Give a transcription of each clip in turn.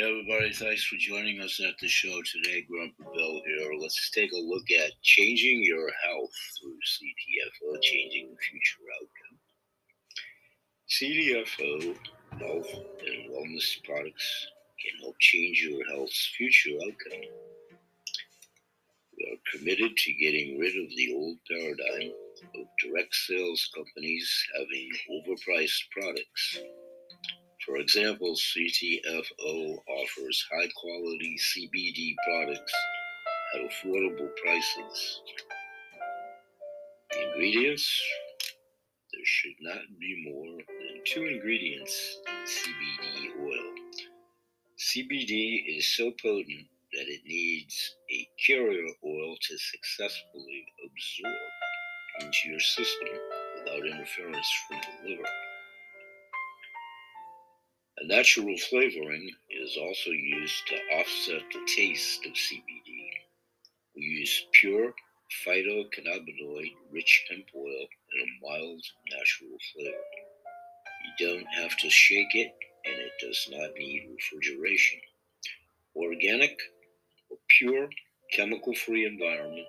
Hey everybody, thanks for joining us at the show today. Grandpa Bill here. Let's take a look at changing your health through CTFO, changing the future outcome. CTFO health and wellness products can help change your health's future outcome. We are committed to getting rid of the old paradigm of direct sales companies having overpriced products for example, CTFO offers high quality CBD products at affordable prices. Ingredients There should not be more than two ingredients in CBD oil. CBD is so potent that it needs a carrier oil to successfully absorb into your system without interference from the liver. A natural flavoring is also used to offset the taste of CBD. We use pure phytocannabinoid rich hemp oil in a mild natural flavor. You don't have to shake it and it does not need refrigeration. Organic or pure chemical free environment,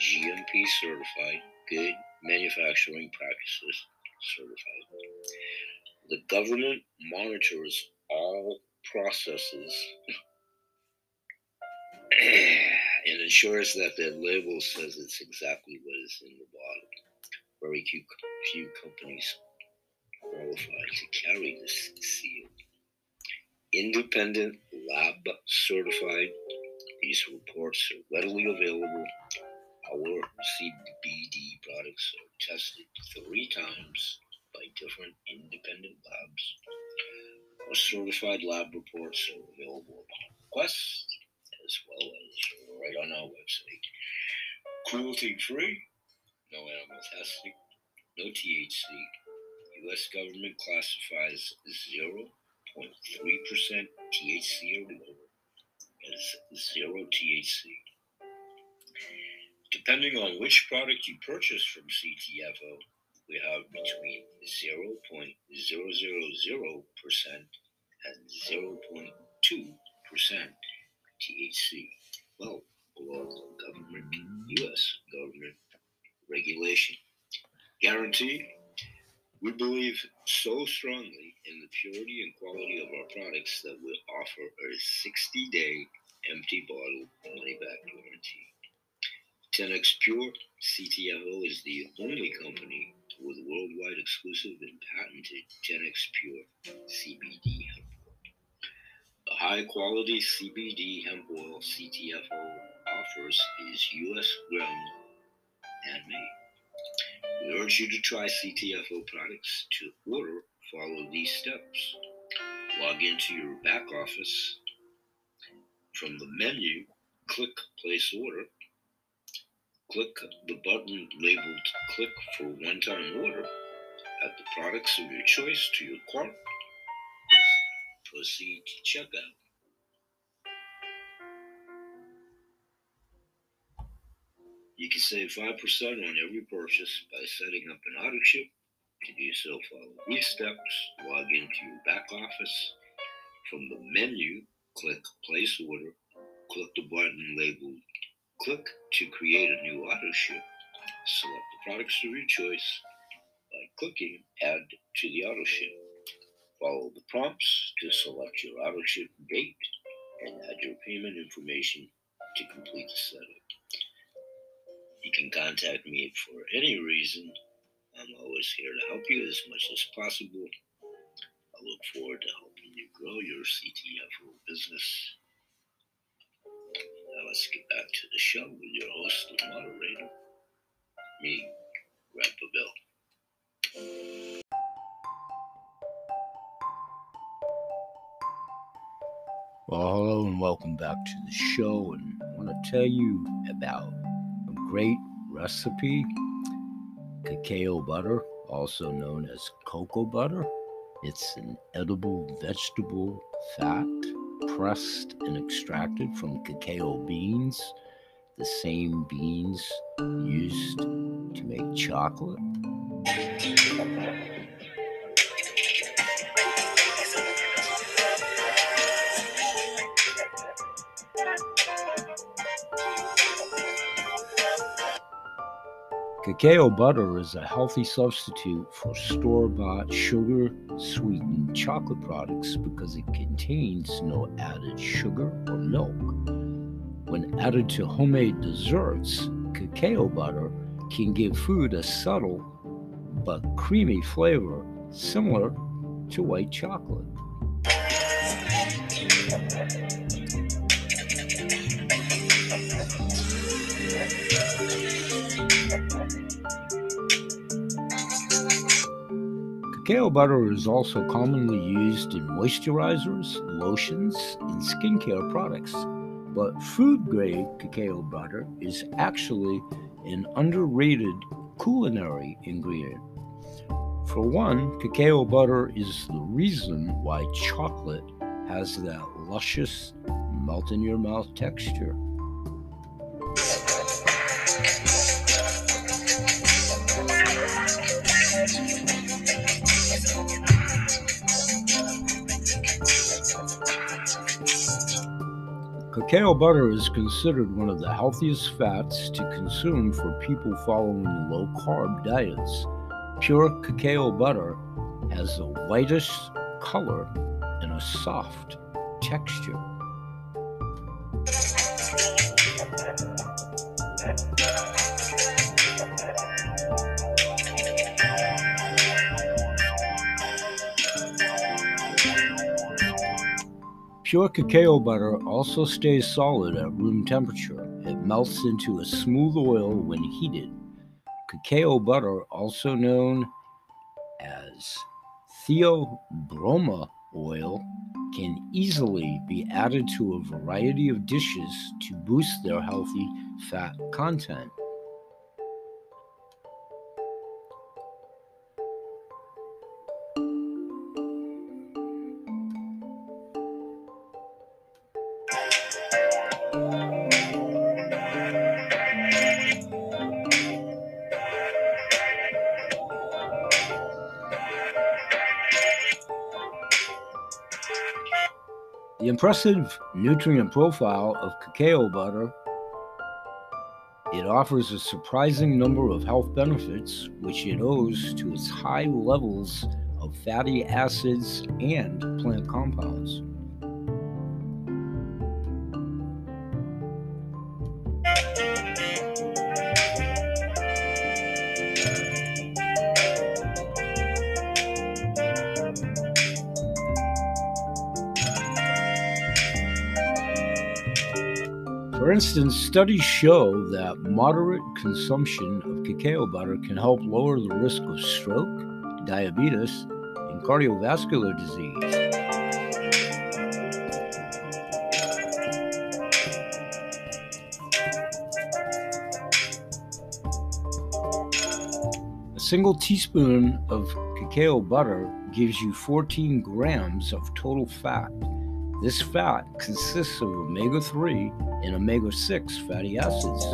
GMP certified, good manufacturing practices certified. The government monitors all processes and ensures that the label says it's exactly what is in the bottle. Very few, few companies qualify to carry this seal. Independent lab certified. These reports are readily available. Our CBD products are tested three times by different independent labs. Our certified lab reports are available upon request as well as right on our website. Cruelty free, no animal testing, no THC. U.S. government classifies 0.3% THC or lower as zero THC. Depending on which product you purchase from CTFO, we have between 0.000% and 0.2% THC. Well, below government, U.S. government regulation. Guarantee? We believe so strongly in the purity and quality of our products that we offer a 60 day empty bottle money back guarantee. 10x Pure CTFO is the only company with worldwide exclusive and patented 10x Pure CBD hemp oil. The high quality CBD hemp oil CTFO offers is U.S. grown and made. We urge you to try CTFO products. To order, follow these steps. Log into your back office. From the menu, click Place Order Click the button labeled Click for One Time Order. Add the products of your choice to your cart. Proceed to checkout. You can save 5% on every purchase by setting up an auto ship. To do so, follow these steps. Log into your back office. From the menu, click Place Order. Click the button labeled Click to create a new auto ship. Select the products of your choice by clicking Add to the auto ship. Follow the prompts to select your auto ship date and add your payment information to complete the setup. You can contact me for any reason. I'm always here to help you as much as possible. I look forward to helping you grow your CTFO business let's get back to the show with your host and moderator, me, Grandpa Bill. Well, hello and welcome back to the show. And I want to tell you about a great recipe cacao butter, also known as cocoa butter. It's an edible vegetable fat pressed and extracted from cacao beans, the same beans used to make chocolate. Cacao butter is a healthy substitute for store bought sugar sweetened chocolate products because it contains no added sugar or milk. When added to homemade desserts, cacao butter can give food a subtle but creamy flavor similar to white chocolate. Cacao butter is also commonly used in moisturizers, lotions, and skincare products. But food grade cacao butter is actually an underrated culinary ingredient. For one, cacao butter is the reason why chocolate has that luscious, melt in your mouth texture. Cacao butter is considered one of the healthiest fats to consume for people following low carb diets. Pure cacao butter has the whitish color and a soft texture. Pure cacao butter also stays solid at room temperature. It melts into a smooth oil when heated. Cacao butter, also known as theobroma oil, can easily be added to a variety of dishes to boost their healthy fat content. Impressive nutrient profile of cacao butter it offers a surprising number of health benefits, which it owes to its high levels of fatty acids and plant compounds. Instance, studies show that moderate consumption of cacao butter can help lower the risk of stroke, diabetes, and cardiovascular disease. A single teaspoon of cacao butter gives you 14 grams of total fat. This fat consists of omega 3 and omega 6 fatty acids.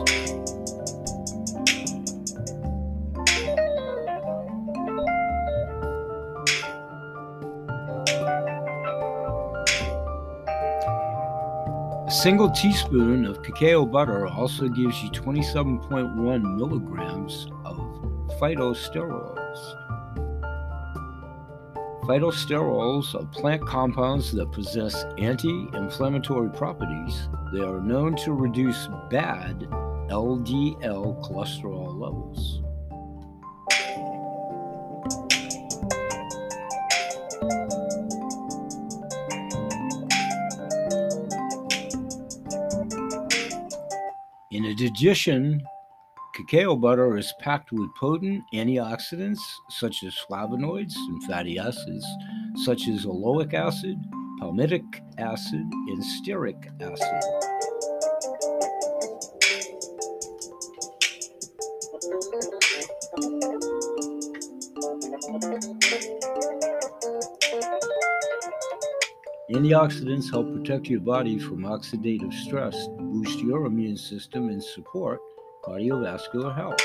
A single teaspoon of cacao butter also gives you 27.1 milligrams of phytosterols. Phytosterols are plant compounds that possess anti inflammatory properties. They are known to reduce bad LDL cholesterol levels. In addition, Cacao butter is packed with potent antioxidants such as flavonoids and fatty acids such as oleic acid, palmitic acid, and stearic acid. Antioxidants help protect your body from oxidative stress, boost your immune system, and support cardiovascular health.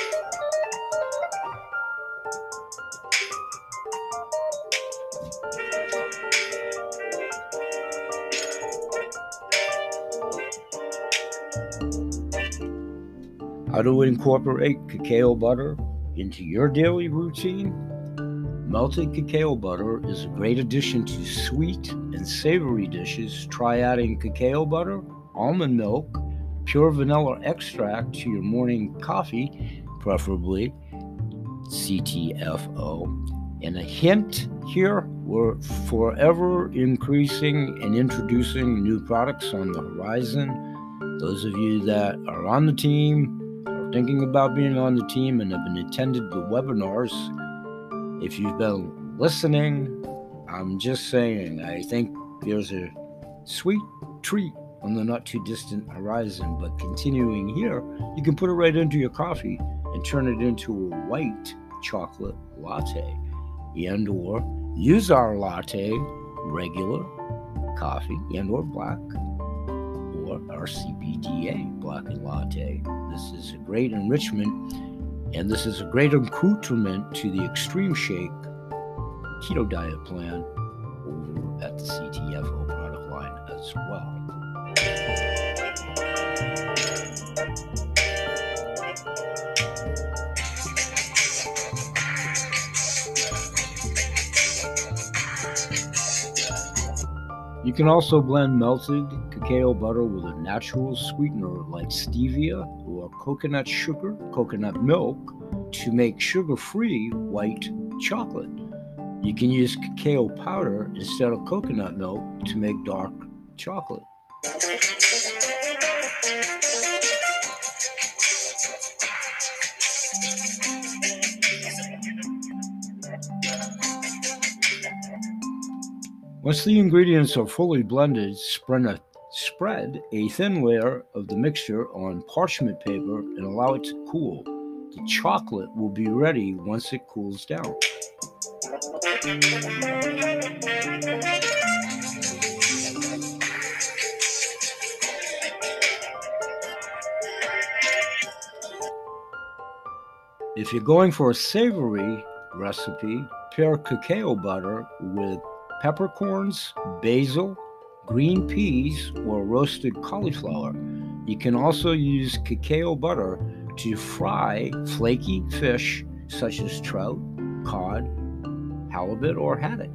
How to incorporate cacao butter into your daily routine? Melted cacao butter is a great addition to sweet and savory dishes. Try adding cacao butter, almond milk, pure vanilla extract to your morning coffee, preferably CTFO. And a hint here we're forever increasing and introducing new products on the horizon. Those of you that are on the team, are thinking about being on the team, and have attended the webinars, if you've been listening, I'm just saying, I think there's a sweet treat on the not too distant horizon. But continuing here, you can put it right into your coffee and turn it into a white chocolate latte and or use our latte regular coffee and or black or our CBDA black and latte. This is a great enrichment and this is a great accoutrement to the extreme shake keto diet plan over at the CTFO product line as well. You can also blend melted cacao butter with a natural sweetener like stevia or coconut sugar, coconut milk to make sugar free white chocolate. You can use cacao powder instead of coconut milk to make dark chocolate. Once the ingredients are fully blended, spread a, spread a thin layer of the mixture on parchment paper and allow it to cool. The chocolate will be ready once it cools down. If you're going for a savory recipe, pair cacao butter with peppercorns, basil, green peas, or roasted cauliflower. You can also use cacao butter to fry flaky fish such as trout, cod, halibut, or haddock.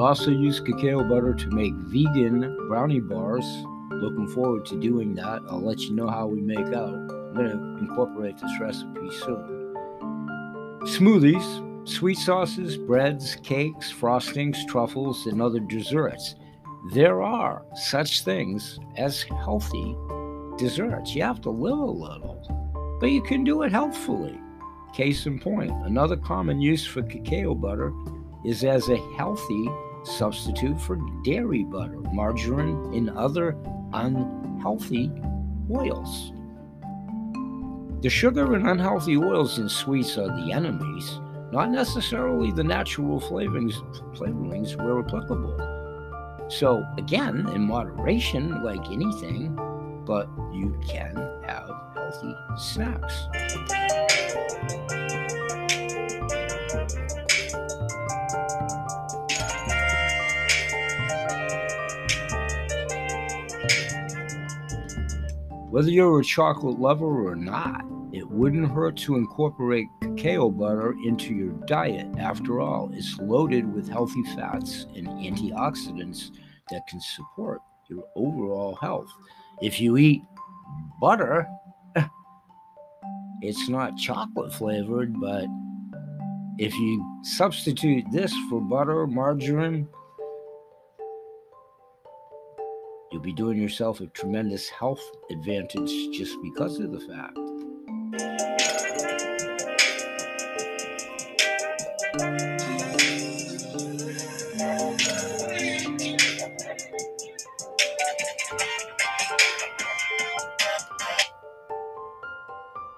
Also use cacao butter to make vegan brownie bars. Looking forward to doing that. I'll let you know how we make out. I'm going to incorporate this recipe soon. Smoothies, sweet sauces, breads, cakes, frostings, truffles, and other desserts. There are such things as healthy desserts. You have to live a little, but you can do it healthfully. Case in point, another common use for cacao butter is as a healthy substitute for dairy butter, margarine, and other unhealthy oils. The sugar and unhealthy oils in sweets are the enemies, not necessarily the natural flavorings, flavorings where applicable. So, again, in moderation, like anything, but you can have healthy snacks. Whether you're a chocolate lover or not, it wouldn't hurt to incorporate cacao butter into your diet. After all, it's loaded with healthy fats and antioxidants that can support your overall health. If you eat butter, it's not chocolate flavored, but if you substitute this for butter, margarine, You'll be doing yourself a tremendous health advantage just because of the fact.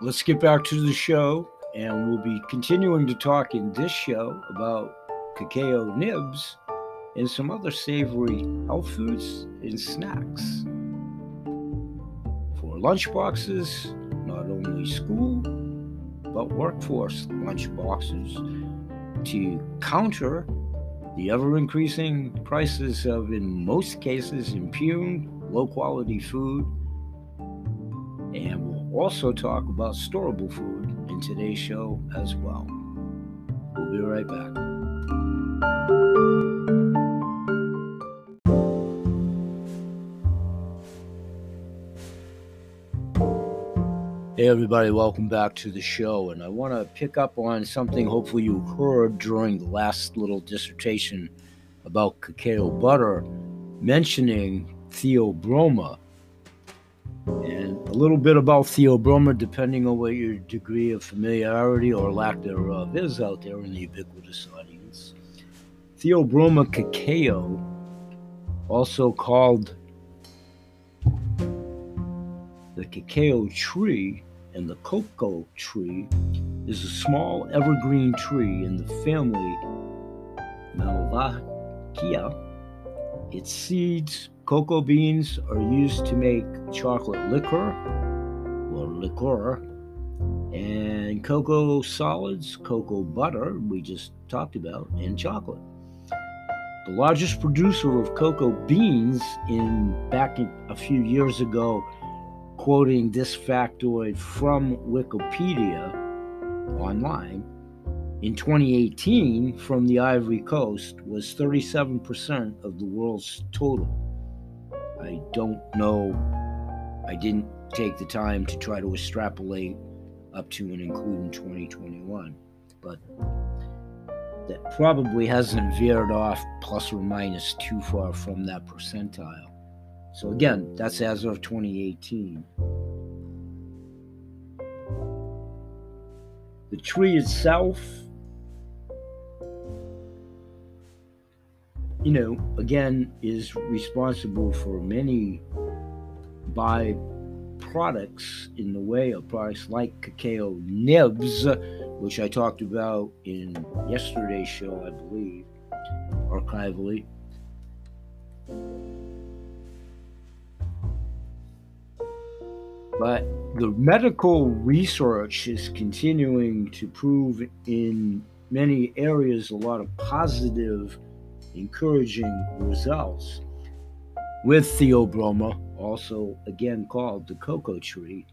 Let's get back to the show, and we'll be continuing to talk in this show about cacao nibs and some other savory health foods and snacks. For lunchboxes, not only school, but workforce lunchboxes to counter the ever increasing prices of, in most cases, impugned low quality food. And we'll also talk about storable food in today's show as well. We'll be right back. Hey, everybody, welcome back to the show. And I want to pick up on something hopefully you heard during the last little dissertation about cacao butter, mentioning theobroma. And a little bit about theobroma, depending on what your degree of familiarity or lack thereof is out there in the ubiquitous audience. Theobroma cacao, also called the cacao tree, and the cocoa tree is a small evergreen tree in the family Malvaceae. Its seeds, cocoa beans, are used to make chocolate liquor or liqueur, and cocoa solids, cocoa butter, we just talked about, and chocolate. The largest producer of cocoa beans in back a few years ago quoting this factoid from Wikipedia online, in 2018 from the Ivory Coast was 37% of the world's total. I don't know, I didn't take the time to try to extrapolate up to and including 2021, but that probably hasn't veered off plus or minus too far from that percentile. So again, that's as of 2018. The tree itself, you know, again, is responsible for many byproducts in the way of products like cacao nibs, which I talked about in yesterday's show, I believe, archivally. But the medical research is continuing to prove in many areas a lot of positive, encouraging results with theobroma, also again called the cocoa tree.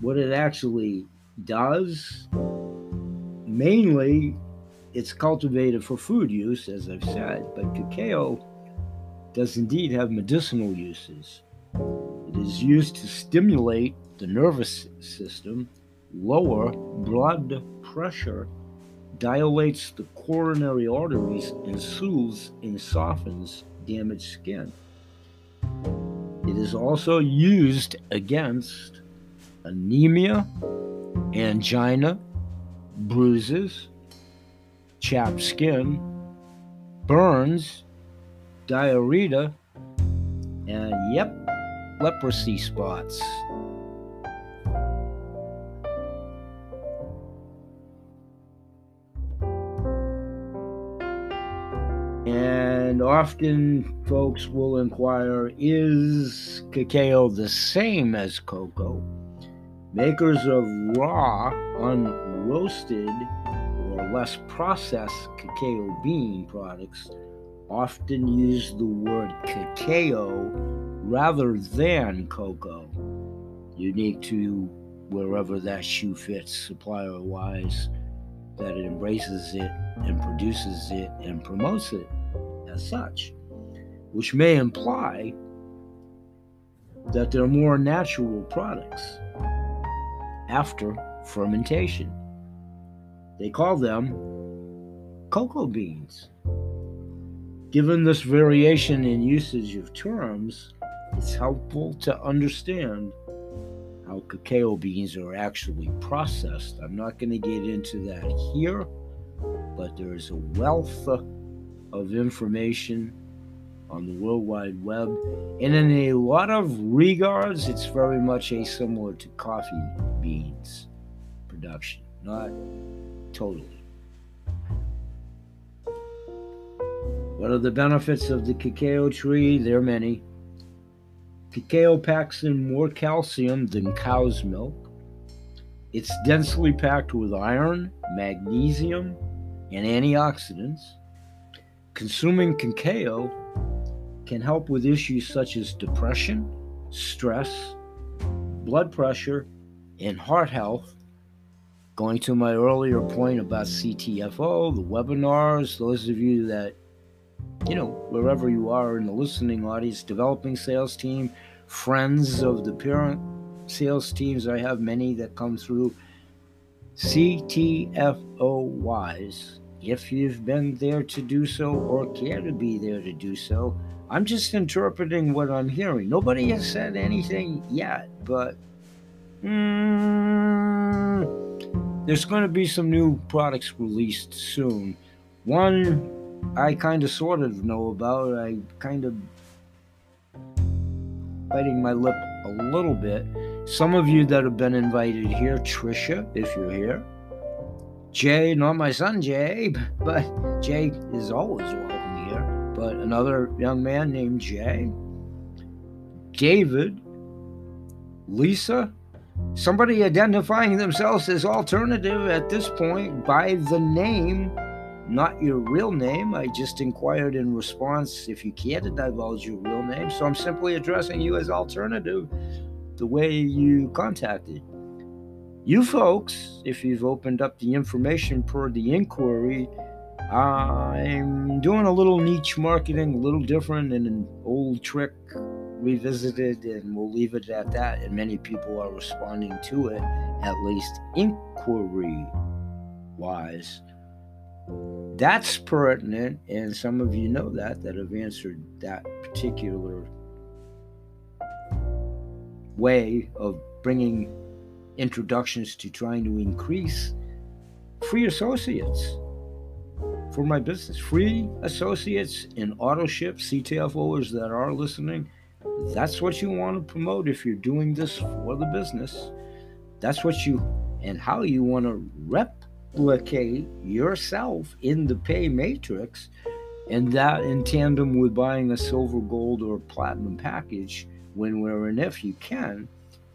What it actually does, mainly it's cultivated for food use, as I've said, but cacao does indeed have medicinal uses. It is used to stimulate the nervous system, lower blood pressure, dilates the coronary arteries, and soothes and softens damaged skin. It is also used against anemia, angina, bruises, chapped skin, burns, diarrhea, and yep, leprosy spots. And often folks will inquire is cacao the same as cocoa? Makers of raw, unroasted, less processed cacao bean products often use the word cacao rather than cocoa, unique to wherever that shoe fits, supplier wise, that it embraces it and produces it and promotes it as such, which may imply that they're more natural products after fermentation. They call them cocoa beans. Given this variation in usage of terms, it's helpful to understand how cacao beans are actually processed. I'm not going to get into that here, but there is a wealth of information on the World Wide Web. And in a lot of regards, it's very much a similar to coffee beans production. Not totally. What are the benefits of the cacao tree? There are many. Cacao packs in more calcium than cow's milk. It's densely packed with iron, magnesium, and antioxidants. Consuming cacao can help with issues such as depression, stress, blood pressure, and heart health. Going to my earlier point about CTFO, the webinars, those of you that, you know, wherever you are in the listening audience, developing sales team, friends of the parent sales teams, I have many that come through CTFO wise. If you've been there to do so or care to be there to do so, I'm just interpreting what I'm hearing. Nobody has said anything yet, but mm, there's going to be some new products released soon. One I kind of sort of know about. I kind of biting my lip a little bit. Some of you that have been invited here, Trisha, if you're here. Jay, not my son Jay, but Jay is always welcome here. But another young man named Jay. David, Lisa, somebody identifying themselves as alternative at this point by the name, not your real name. I just inquired in response if you care to divulge your real name. So I'm simply addressing you as alternative the way you contacted. You folks, if you've opened up the information per the inquiry, I'm doing a little niche marketing, a little different, and an old trick revisited, and we'll leave it at that. And many people are responding to it, at least inquiry wise. That's pertinent, and some of you know that that have answered that particular way of bringing introductions to trying to increase free associates for my business. Free associates in auto ship CTFOers that are listening. That's what you want to promote if you're doing this for the business. That's what you and how you want to replicate yourself in the pay matrix, and that in tandem with buying a silver, gold, or platinum package when, where, and if you can,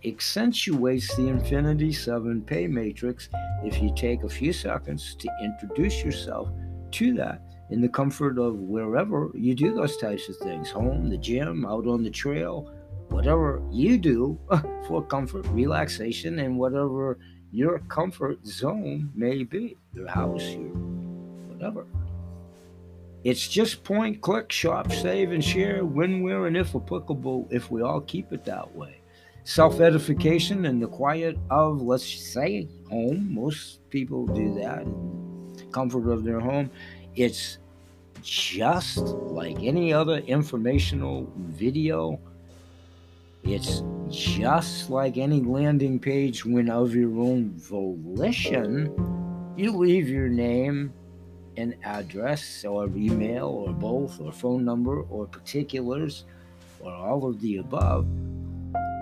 accentuates the Infinity 7 pay matrix if you take a few seconds to introduce yourself to that in the comfort of wherever you do those types of things home, the gym, out on the trail, whatever you do for comfort, relaxation, and whatever your comfort zone may be your house, your whatever. It's just point, click, shop, save, and share when, where, and if applicable, if we all keep it that way. Self edification in the quiet of, let's say, home. Most people do that, comfort of their home. It's just like any other informational video. It's just like any landing page when of your own volition, you leave your name an address or email or both or phone number or particulars or all of the above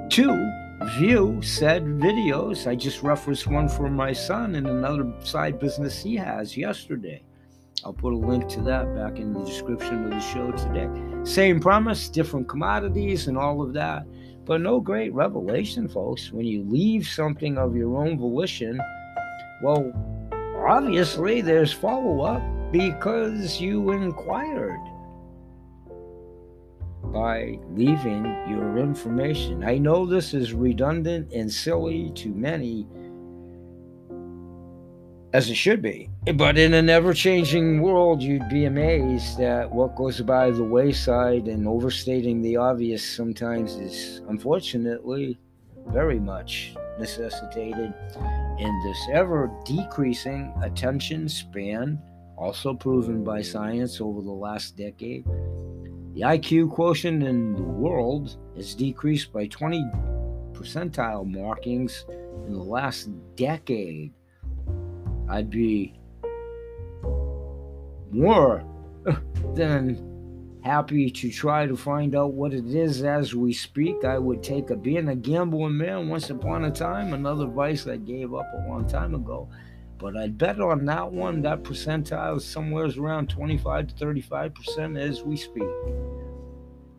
to view said videos. I just referenced one for my son and another side business he has yesterday. I'll put a link to that back in the description of the show today. Same premise, different commodities and all of that. But no great revelation, folks. When you leave something of your own volition, well, obviously there's follow up because you inquired by leaving your information. I know this is redundant and silly to many, as it should be, but in an ever changing world, you'd be amazed at what goes by the wayside, and overstating the obvious sometimes is unfortunately very much necessitated in this ever decreasing attention span, also proven by science over the last decade. The IQ quotient in the world has decreased by 20 percentile markings in the last decade. I'd be more than happy to try to find out what it is as we speak. I would take a being a gambling man once upon a time, another vice I gave up a long time ago. But I'd bet on that one, that percentile is somewhere around 25 to 35% as we speak.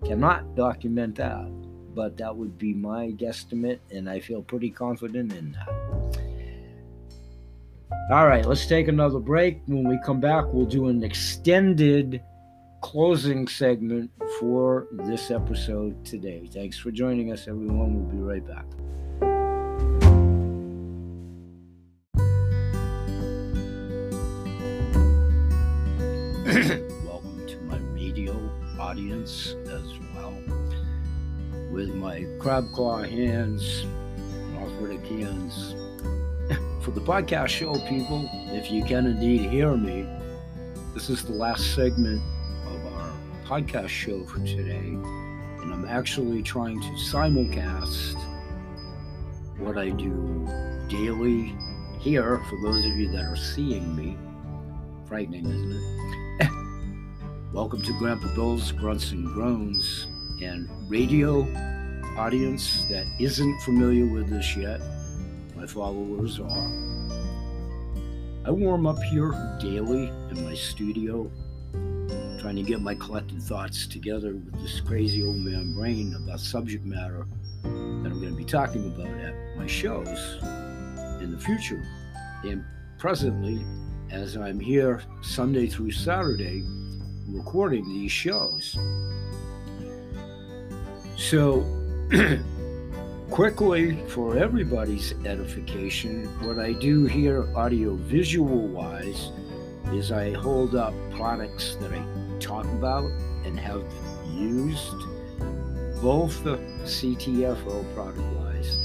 Cannot document that, but that would be my guesstimate, and I feel pretty confident in that. All right, let's take another break. When we come back, we'll do an extended closing segment for this episode today. Thanks for joining us, everyone. We'll be right back. Welcome to my radio audience as well. With my crab claw hands, arthritic hands. For the podcast show, people, if you can indeed hear me, this is the last segment of our podcast show for today. And I'm actually trying to simulcast what I do daily here for those of you that are seeing me. Frightening, isn't it? Welcome to Grandpa Bill's Grunts and Groans and radio audience that isn't familiar with this yet. My followers are. I warm up here daily in my studio, trying to get my collected thoughts together with this crazy old man brain about subject matter that I'm going to be talking about at my shows in the future. And presently, as I'm here Sunday through Saturday recording these shows. So, quickly, for everybody's edification, what I do here, audio visual wise, is I hold up products that I talk about and have used, both the CTFO product wise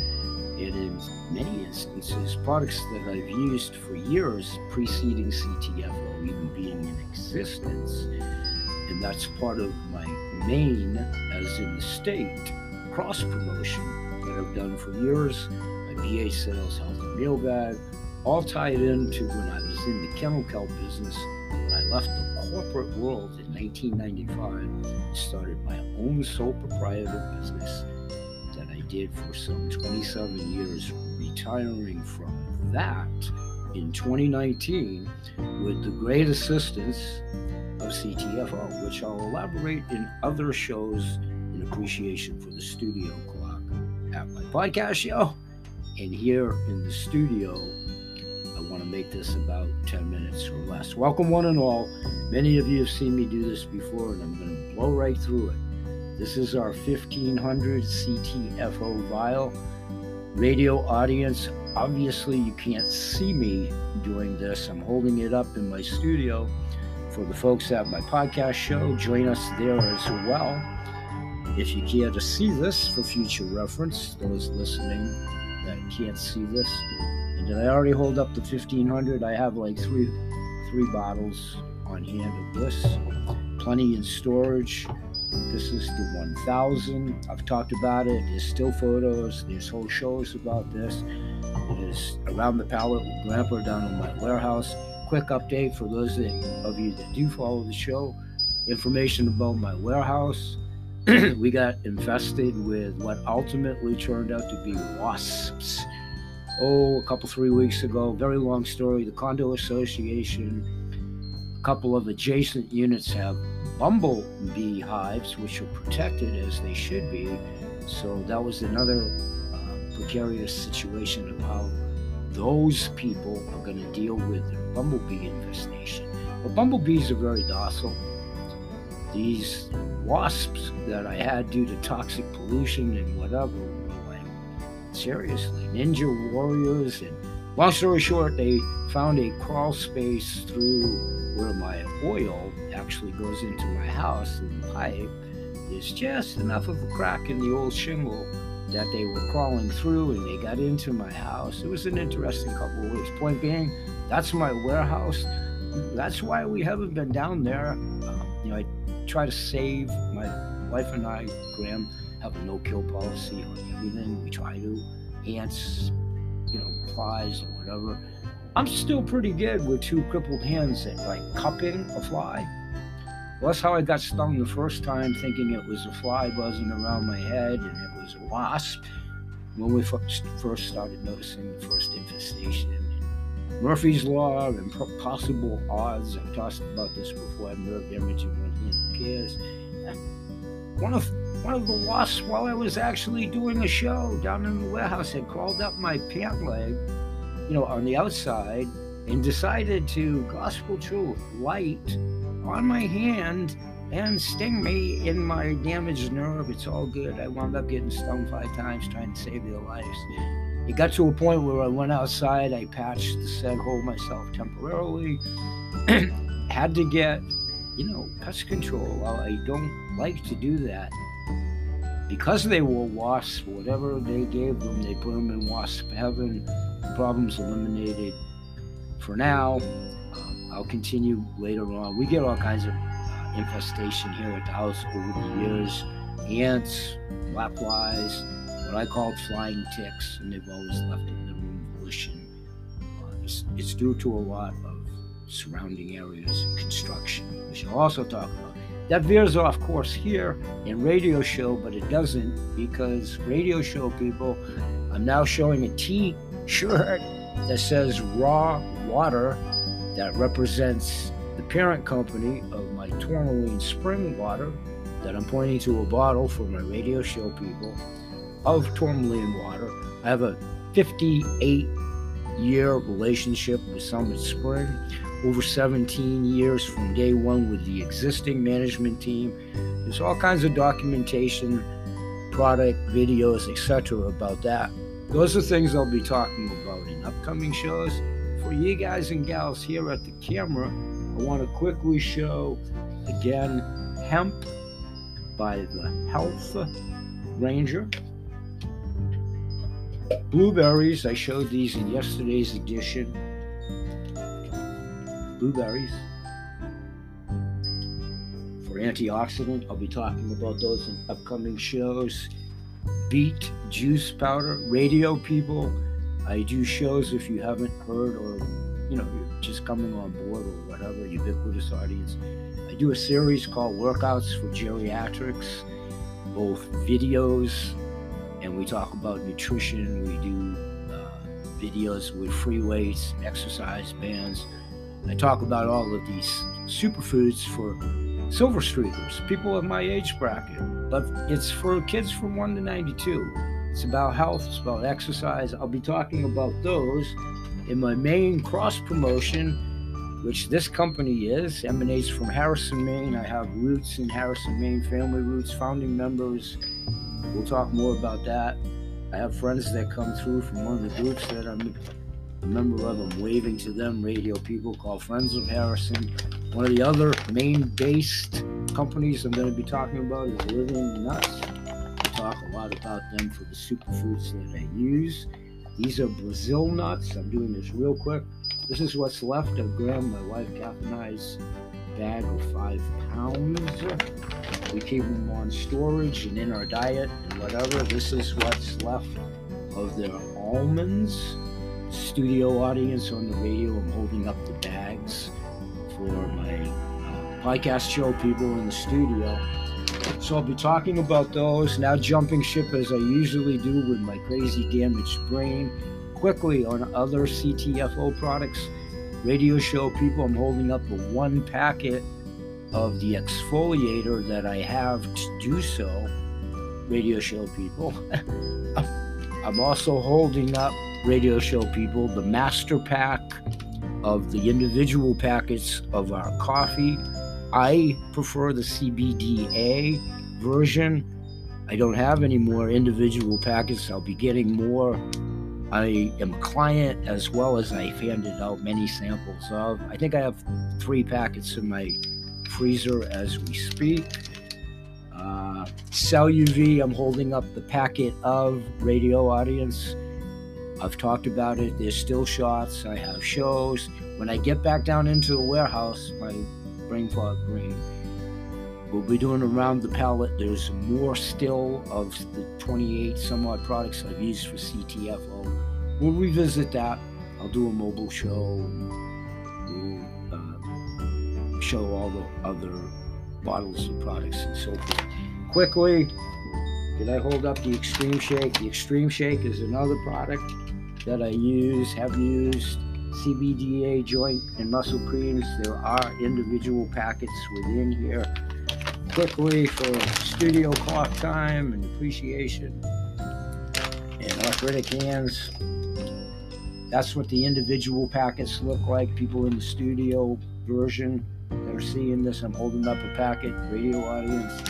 and in many instances, products that I've used for years preceding CTFO even being in existence. And that's part of my main, as in the state, cross promotion that I've done for years. My VA sales, health and meal bag, all tied into when I was in the kennel business. When I left the corporate world in 1995, and started my own sole proprietor business that I did for some 27 years, retiring from that in 2019 with the great assistance of CTFO, which I'll elaborate in other shows in appreciation for the studio at my podcast show. And here in the studio, I want to make this about 10 minutes or less. Welcome, one and all. Many of you have seen me do this before, and I'm going to blow right through it. This is our 1500 CTFO vial. Radio audience, obviously you can't see me doing this. I'm holding it up in my studio. For the folks at my podcast show, join us there as well. If you care to see this for future reference, those listening that can't see this, and did I already hold up the 1500? I have like three three bottles on hand of this, plenty in storage. This is the 1000. I've talked about it. There's still photos. There's whole shows about this. There's around the pallet with Grandpa down in my warehouse. Quick update for those of you that do follow the show. Information about my warehouse. We got infested with what ultimately turned out to be wasps. Oh, a couple, three weeks ago. Very long story. The condo association, a couple of adjacent units have bumblebee hives, which are protected as they should be. So that was another uh, precarious situation of how those people are going to deal with their bumblebee infestation. But bumblebees are very docile. These wasps that I had due to toxic pollution and whatever like, seriously, ninja warriors. And long story short, they found a crawl space through where my oil actually goes into my house and pipe. There's just enough of a crack in the old shingle that they were crawling through and they got into my house. It was an interesting couple of weeks. Point being, that's my warehouse. That's why we haven't been down there. Um, you know, I try to save my wife and I, Graham, have a no-kill policy on everything. We try to ants, you know, flies or whatever. I'm still pretty good with two crippled hands at like cupping a fly. Well, that's how I got stung the first time, thinking it was a fly buzzing around my head and it was a wasp. When we first started noticing the first infestation, Murphy's Law and possible odds. I've talked about this before. Nerve damage in one hand. Who cares? Uh, one of one of the wasps, while I was actually doing a show down in the warehouse, had crawled up my pant leg, you know, on the outside, and decided to gospel truth light on my hand and sting me in my damaged nerve. It's all good. I wound up getting stung five times trying to save their lives. It got to a point where I went outside, I patched the said hole myself temporarily, had to get, you know, pest control. I don't like to do that. Because they were wasps, whatever they gave them, they put them in wasp heaven. The problem's eliminated. For now, um, I'll continue later on. We get all kinds of uh, infestation here at the house over the years ants, black flies what I called flying ticks, and they've always left in the room volition. Uh, it's, it's, due to a lot of surrounding areas and construction, which I'll also talk about. That veers off course here in radio show, but it doesn't because radio show people, I'm now showing a T shirt that says raw water that represents the parent company of my tourmaline spring water that I'm pointing to a bottle for my radio show people of tourmaline water. I have a 58 year relationship with Summit Spring, over 17 years from day one with the existing management team. There's all kinds of documentation, product, videos, etc. about that. Those are things I'll be talking about in upcoming shows. For you guys and gals here at the camera, I want to quickly show again hemp by the Health Ranger. Blueberries, I showed these in yesterday's edition. Blueberries for antioxidant. I'll be talking about those in upcoming shows. Beet juice powder, radio people. I do shows if you haven't heard or you know you're just coming on board or whatever, ubiquitous audience. I do a series called Workouts for Geriatrics, both videos and we talk about nutrition. We do uh, videos with free weights, exercise bands. I talk about all of these superfoods for silver streakers, people of my age bracket. But it's for kids from 1 to 92. It's about health, it's about exercise. I'll be talking about those in my main cross promotion, which this company is, emanates from Harrison, Maine. I have roots in Harrison, Maine, family roots, founding members We'll talk more about that. I have friends that come through from one of the groups that I'm a member of. I'm waving to them, radio people called Friends of Harrison. One of the other Maine based companies I'm going to be talking about is Living Nuts. We talk a lot about them for the superfoods that I use. These are Brazil nuts. I'm doing this real quick. This is what's left of Graham, my wife Kath and I's bag of five pounds. We keep them on storage and in our diet and whatever. This is what's left of their almonds. Studio audience on the radio. I'm holding up the bags for my uh, podcast show people in the studio. So I'll be talking about those. Now jumping ship as I usually do with my crazy damaged brain. Quickly on other CTFO products. Radio show people, I'm holding up the one packet of the exfoliator that I have to do so, radio show people. I'm also holding up radio show people the master pack of the individual packets of our coffee. I prefer the CBDA version. I don't have any more individual packets. I'll be getting more. I am a client as well as I've handed out many samples of. I think I have three packets in my freezer as we speak. Uh, Cell UV, I'm holding up the packet of radio audience. I've talked about it. There's still shots. I have shows. When I get back down into the warehouse, my brain fog brain, we'll be doing around the pallet. There's more still of the 28 some odd products I've used for CTFO. We'll revisit that. I'll do a mobile show show all the other bottles of products and so forth. Quickly, did I hold up the Extreme Shake? The Extreme Shake is another product that I use, have used. CBDA joint and muscle creams. There are individual packets within here. Quickly for studio clock time and appreciation and arthritic hands. That's what the individual packets look like. People in the studio version that are seeing this, I'm holding up a packet, radio audience.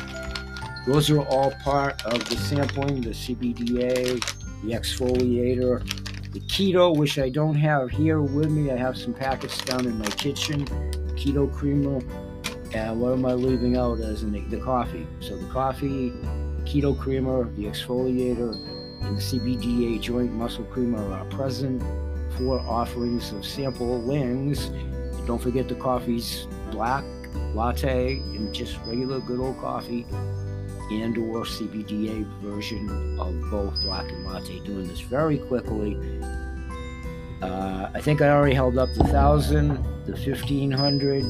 Those are all part of the sampling, the CBDA, the exfoliator, the keto, which I don't have here with me. I have some packets down in my kitchen. Keto creamer. And what am I leaving out as in the, the coffee? So the coffee, keto creamer, the exfoliator, and the CBDA joint muscle creamer are present. Four offerings of sample wings. Don't forget the coffees black, latte, and just regular good old coffee and or CBDA version of both black and latte. Doing this very quickly. Uh, I think I already held up the thousand, the fifteen hundred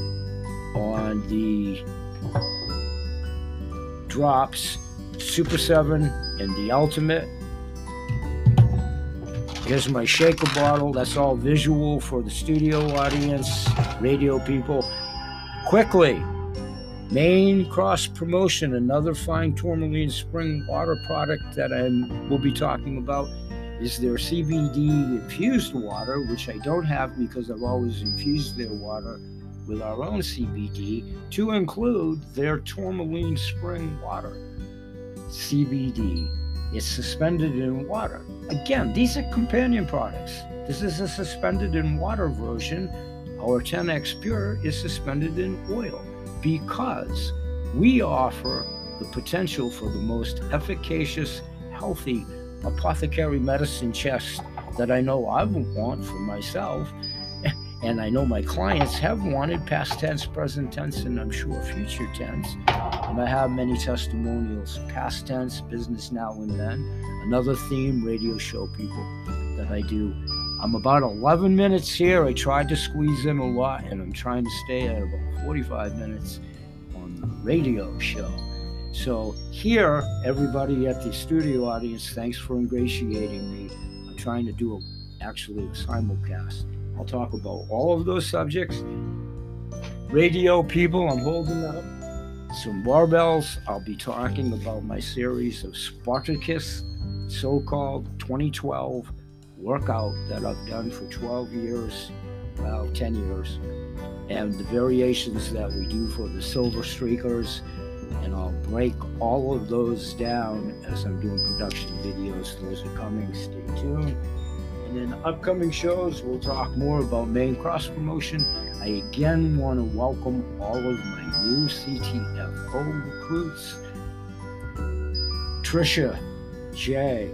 on the drops, Super Seven, and the Ultimate. Here's my shaker bottle. That's all visual for the studio audience, radio people. Quickly, Maine cross promotion, another fine tourmaline spring water product that I will be talking about, is their CBD infused water, which I don't have because I've always infused their water with our own CBD, to include their tourmaline spring water. CBD. It's suspended in water. Again, these are companion products. This is a suspended in water version. Our 10x Pure is suspended in oil because we offer the potential for the most efficacious, healthy apothecary medicine chest that I know I would want for myself. And I know my clients have wanted past tense, present tense, and I'm sure future tense. And I have many testimonials past tense, business now and then. Another theme, radio show people that I do. I'm about 11 minutes here. I tried to squeeze in a lot, and I'm trying to stay at about 45 minutes on the radio show. So, here, everybody at the studio audience, thanks for ingratiating me. I'm trying to do a, actually a simulcast. I'll talk about all of those subjects. Radio people, I'm holding up some barbells. I'll be talking about my series of Spartacus, so called 2012 workout that I've done for 12 years, well, 10 years, and the variations that we do for the Silver Streakers. And I'll break all of those down as I'm doing production videos. Those are coming. Stay tuned. And in upcoming shows, we'll talk more about main cross promotion. I again want to welcome all of my new CTFO recruits. Trisha, Jay,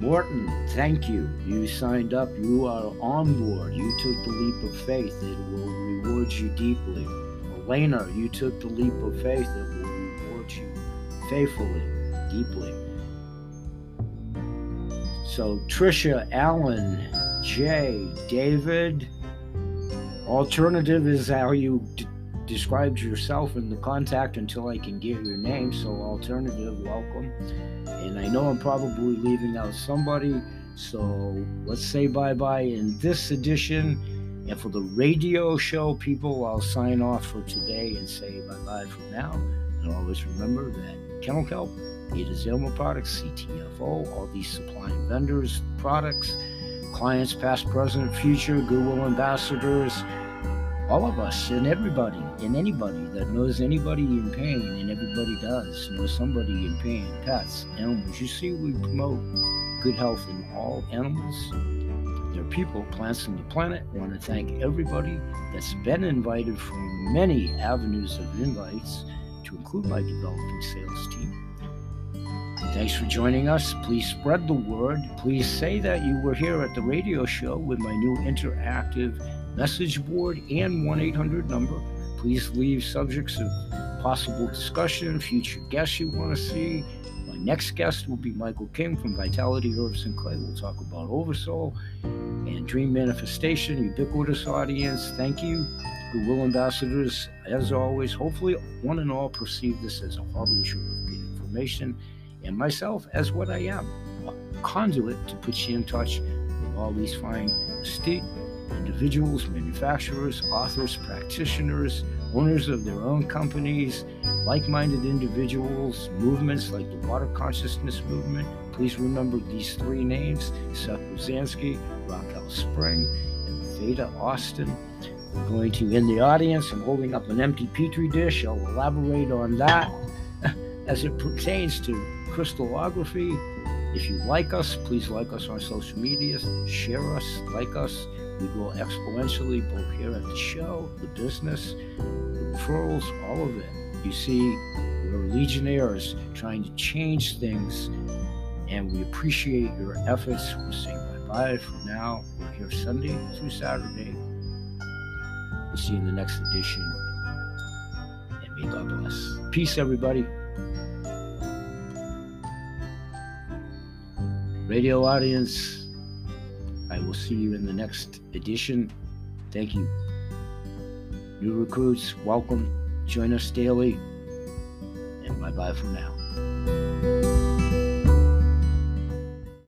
Morton, thank you. You signed up. You are on board. You took the leap of faith. It will reward you deeply. Elena, you took the leap of faith. It will reward you faithfully, deeply. So, Trisha, Allen, Jay, David, alternative is how you d- described yourself in the contact until I can give your name. So, alternative, welcome. And I know I'm probably leaving out somebody. So, let's say bye bye in this edition. And for the radio show people, I'll sign off for today and say bye bye for now. And always remember that Kennel Kelp, it is Ilma Products, CTFO, all these supplying vendors, products, clients, past, present, future, Goodwill ambassadors, all of us and everybody and anybody that knows anybody in pain, and everybody does know somebody in pain, pets, animals. You see, we promote good health in all animals. There are people, plants on the planet. I want to thank everybody that's been invited from many avenues of invites, to include my developing sales team. Thanks for joining us. Please spread the word. Please say that you were here at the radio show with my new interactive message board and 1 800 number. Please leave subjects of possible discussion, future guests you want to see. My next guest will be Michael King from Vitality Herbs and Clay. We'll talk about Oversoul and Dream Manifestation, ubiquitous audience. Thank you. Goodwill ambassadors, as always, hopefully one and all perceive this as a harbinger of good information and myself as what I am a conduit to put you in touch with all these fine estate individuals, manufacturers, authors, practitioners, owners of their own companies, like minded individuals, movements like the Water Consciousness Movement. Please remember these three names Seth Rosansky, Raquel Spring, and Theta Austin. We're going to, in the audience, I'm holding up an empty petri dish. I'll elaborate on that as it pertains to crystallography. If you like us, please like us on social media, share us, like us. We grow exponentially both here at the show, the business, the referrals, all of it. You see, we're legionnaires trying to change things, and we appreciate your efforts. We're saying bye for now. We're here Sunday through Saturday. We'll see you in the next edition. And may God bless. Peace, everybody. Radio audience, I will see you in the next edition. Thank you. New recruits, welcome. Join us daily. And bye bye for now.